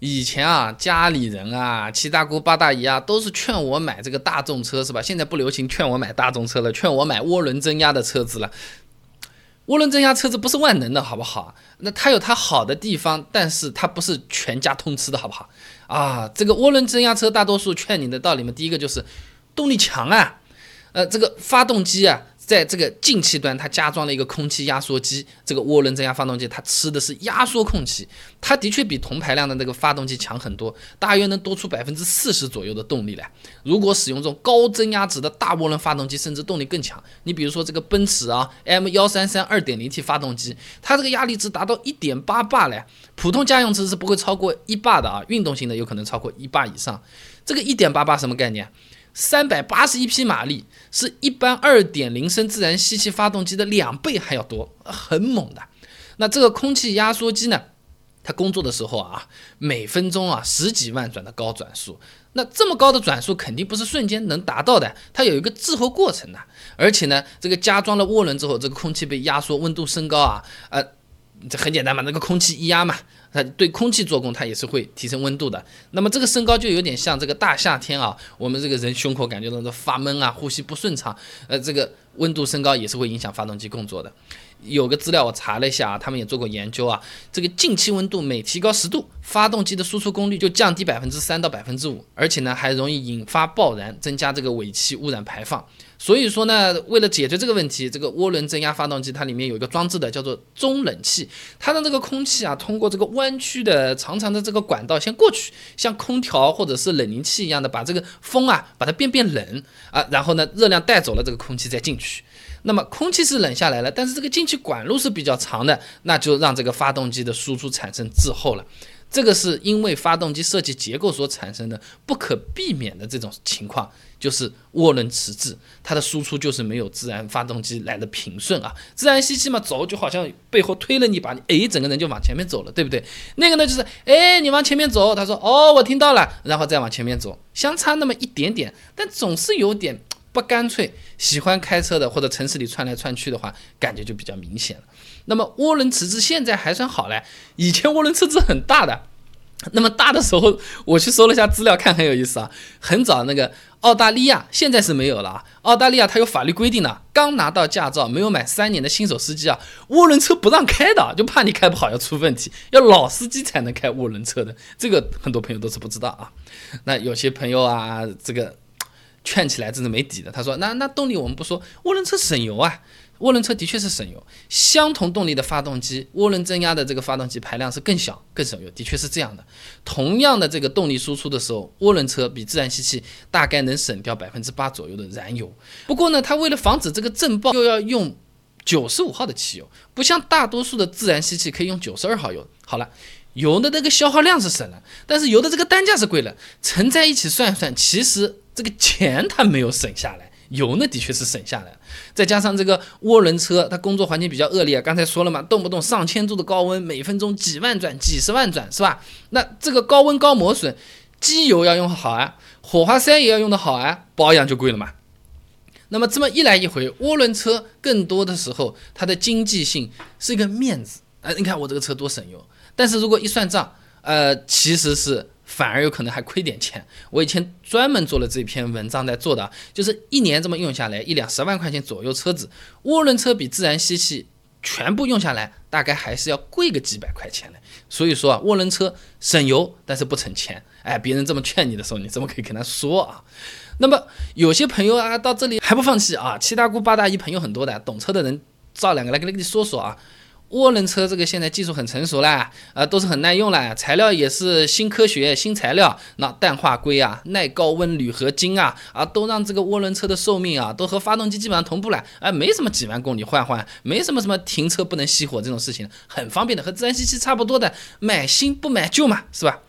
以前啊，家里人啊，七大姑八大姨啊，都是劝我买这个大众车，是吧？现在不流行劝我买大众车了，劝我买涡轮增压的车子了。涡轮增压车子不是万能的，好不好？那它有它好的地方，但是它不是全家通吃的，好不好？啊，这个涡轮增压车，大多数劝你的道理嘛，第一个就是动力强啊，呃，这个发动机啊。在这个进气端，它加装了一个空气压缩机。这个涡轮增压发动机，它吃的是压缩空气，它的确比同排量的那个发动机强很多，大约能多出百分之四十左右的动力来。如果使用这种高增压值的大涡轮发动机，甚至动力更强。你比如说这个奔驰啊，M 幺三三二点零 T 发动机，它这个压力值达到一点八巴嘞，普通家用车是不会超过一巴的啊，运动型的有可能超过一巴以上。这个一点八巴什么概念？三百八十一匹马力，是一般二点零升自然吸气发动机的两倍还要多，很猛的。那这个空气压缩机呢？它工作的时候啊，每分钟啊十几万转的高转速，那这么高的转速肯定不是瞬间能达到的，它有一个滞后过程的。而且呢，这个加装了涡轮之后，这个空气被压缩，温度升高啊，呃，这很简单嘛，那个空气一压嘛。它对空气做功，它也是会提升温度的。那么这个升高就有点像这个大夏天啊，我们这个人胸口感觉到发闷啊，呼吸不顺畅，呃，这个温度升高也是会影响发动机工作的。有个资料我查了一下啊，他们也做过研究啊，这个进气温度每提高十度，发动机的输出功率就降低百分之三到百分之五，而且呢还容易引发爆燃，增加这个尾气污染排放。所以说呢，为了解决这个问题，这个涡轮增压发动机它里面有一个装置的，叫做中冷器，它让这个空气啊通过这个弯曲的长长的这个管道先过去，像空调或者是冷凝器一样的，把这个风啊把它变变冷啊，然后呢热量带走了，这个空气再进去。那么空气是冷下来了，但是这个进气管路是比较长的，那就让这个发动机的输出产生滞后了。这个是因为发动机设计结构所产生的不可避免的这种情况，就是涡轮迟滞，它的输出就是没有自然发动机来的平顺啊。自然吸气嘛，走就好像背后推了你一把，哎，整个人就往前面走了，对不对？那个呢，就是哎，你往前面走，他说哦，我听到了，然后再往前面走，相差那么一点点，但总是有点不干脆。喜欢开车的或者城市里窜来窜去的话，感觉就比较明显了。那么涡轮迟滞现在还算好嘞，以前涡轮迟滞很大的，那么大的时候，我去搜了一下资料，看很有意思啊。很早那个澳大利亚现在是没有了啊，澳大利亚它有法律规定的，刚拿到驾照没有满三年的新手司机啊，涡轮车不让开的，就怕你开不好要出问题，要老司机才能开涡轮车的，这个很多朋友都是不知道啊。那有些朋友啊，这个劝起来真是没底的，他说那那动力我们不说，涡轮车省油啊。涡轮车的确是省油，相同动力的发动机，涡轮增压的这个发动机排量是更小、更省油，的确是这样的。同样的这个动力输出的时候，涡轮车比自然吸气大概能省掉百分之八左右的燃油。不过呢，它为了防止这个震爆，又要用九十五号的汽油，不像大多数的自然吸气可以用九十二号油。好了，油的那个消耗量是省了，但是油的这个单价是贵了，乘在一起算算，其实这个钱它没有省下来。油呢，的确是省下来，再加上这个涡轮车，它工作环境比较恶劣，刚才说了嘛，动不动上千度的高温，每分钟几万转、几十万转，是吧？那这个高温高磨损，机油要用好啊，火花塞也要用得好啊，保养就贵了嘛。那么这么一来一回，涡轮车更多的时候，它的经济性是一个面子，哎，你看我这个车多省油，但是如果一算账，呃，其实是。反而有可能还亏点钱。我以前专门做了这篇文章在做的，就是一年这么用下来，一辆十万块钱左右车子，涡轮车比自然吸气全部用下来，大概还是要贵个几百块钱的。所以说啊，涡轮车省油，但是不省钱。哎，别人这么劝你的时候，你怎么可以跟他说啊？那么有些朋友啊，到这里还不放弃啊，七大姑八大姨朋友很多的，懂车的人造两个来跟你说说啊。涡轮车这个现在技术很成熟了，啊，都是很耐用了，材料也是新科学、新材料，那氮化硅啊、耐高温铝合金啊，啊，都让这个涡轮车的寿命啊，都和发动机基本上同步了，哎，没什么几万公里换换，没什么什么停车不能熄火这种事情，很方便的，和自然吸气差不多的，买新不买旧嘛，是吧？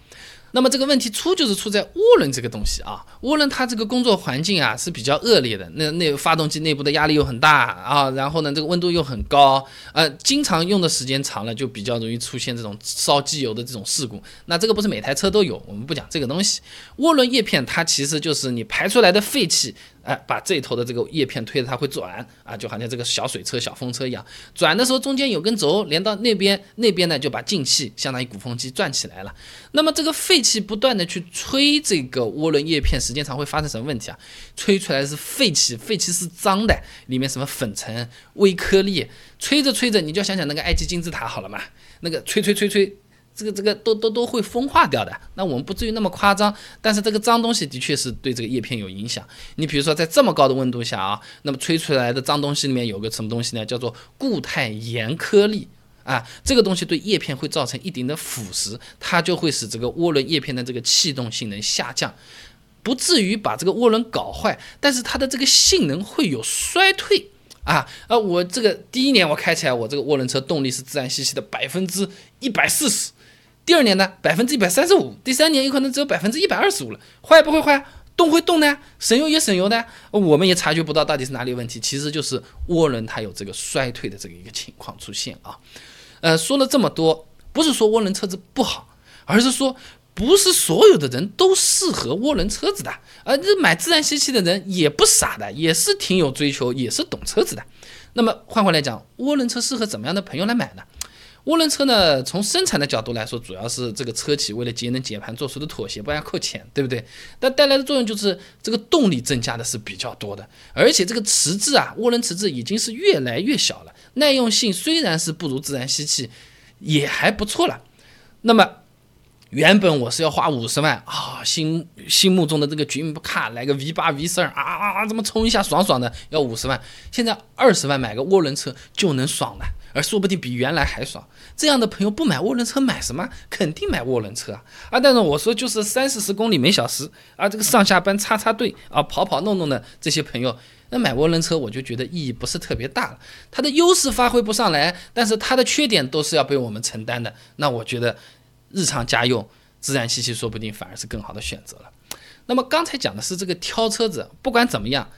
那么这个问题出就是出在涡轮这个东西啊，涡轮它这个工作环境啊是比较恶劣的，那那发动机内部的压力又很大啊，然后呢这个温度又很高，呃，经常用的时间长了就比较容易出现这种烧机油的这种事故。那这个不是每台车都有，我们不讲这个东西。涡轮叶片它其实就是你排出来的废气。哎，把这头的这个叶片推着它会转啊，就好像这个小水车、小风车一样。转的时候中间有根轴连到那边，那边呢就把进气相当于鼓风机转起来了。那么这个废气不断的去吹这个涡轮叶片，时间长会发生什么问题啊？吹出来是废气，废气是脏的，里面什么粉尘、微颗粒，吹着吹着你就想想那个埃及金字塔好了嘛，那个吹吹吹吹。这个这个都都都会风化掉的，那我们不至于那么夸张，但是这个脏东西的确是对这个叶片有影响。你比如说在这么高的温度下啊，那么吹出来的脏东西里面有个什么东西呢？叫做固态盐颗粒啊，这个东西对叶片会造成一定的腐蚀，它就会使这个涡轮叶片的这个气动性能下降，不至于把这个涡轮搞坏，但是它的这个性能会有衰退啊。呃，我这个第一年我开起来，我这个涡轮车动力是自然吸气的百分之一百四十。第二年呢，百分之一百三十五；第三年有可能只有百分之一百二十五了。坏不会坏，动会动呢，省油也省油的。我们也察觉不到到底是哪里问题，其实就是涡轮它有这个衰退的这个一个情况出现啊。呃，说了这么多，不是说涡轮车子不好，而是说不是所有的人都适合涡轮车子的。而这买自然吸气的人也不傻的，也是挺有追求，也是懂车子的。那么换回来讲，涡轮车适合怎么样的朋友来买呢？涡轮车呢，从生产的角度来说，主要是这个车企为了节能减排做出的妥协，不然扣钱，对不对？但带来的作用就是这个动力增加的是比较多的，而且这个迟滞啊，涡轮迟滞已经是越来越小了，耐用性虽然是不如自然吸气，也还不错了。那么原本我是要花五十万啊，心心目中的这个绝不卡来个 V 八 V 十二啊啊啊，这么冲一下爽爽的，要五十万，现在二十万买个涡轮车就能爽了。而说不定比原来还爽，这样的朋友不买涡轮车买什么？肯定买涡轮车啊！啊，但是我说就是三四十公里每小时啊，这个上下班插插队啊，跑跑弄弄的这些朋友，那买涡轮车我就觉得意义不是特别大了。它的优势发挥不上来，但是它的缺点都是要被我们承担的。那我觉得日常家用自然吸气说不定反而是更好的选择了。那么刚才讲的是这个挑车子，不管怎么样。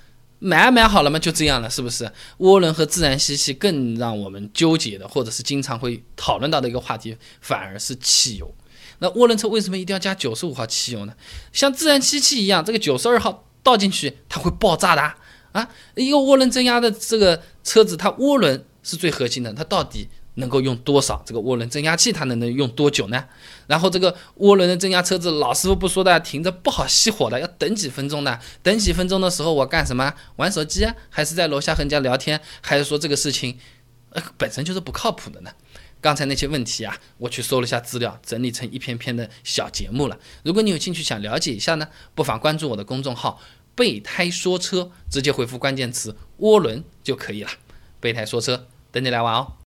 买买好了嘛？就这样了，是不是？涡轮和自然吸气更让我们纠结的，或者是经常会讨论到的一个话题，反而是汽油。那涡轮车为什么一定要加九十五号汽油呢？像自然吸气一样，这个九十二号倒进去它会爆炸的啊！一个涡轮增压的这个车子，它涡轮是最核心的，它到底？能够用多少这个涡轮增压器？它能能用多久呢？然后这个涡轮的增压车子，老师傅不说的，停着不好熄火的，要等几分钟的。等几分钟的时候，我干什么？玩手机，还是在楼下和人家聊天？还是说这个事情，呃，本身就是不靠谱的呢？刚才那些问题啊，我去搜了一下资料，整理成一篇篇的小节目了。如果你有兴趣想了解一下呢，不妨关注我的公众号“备胎说车”，直接回复关键词“涡轮”就可以了。备胎说车，等你来玩哦。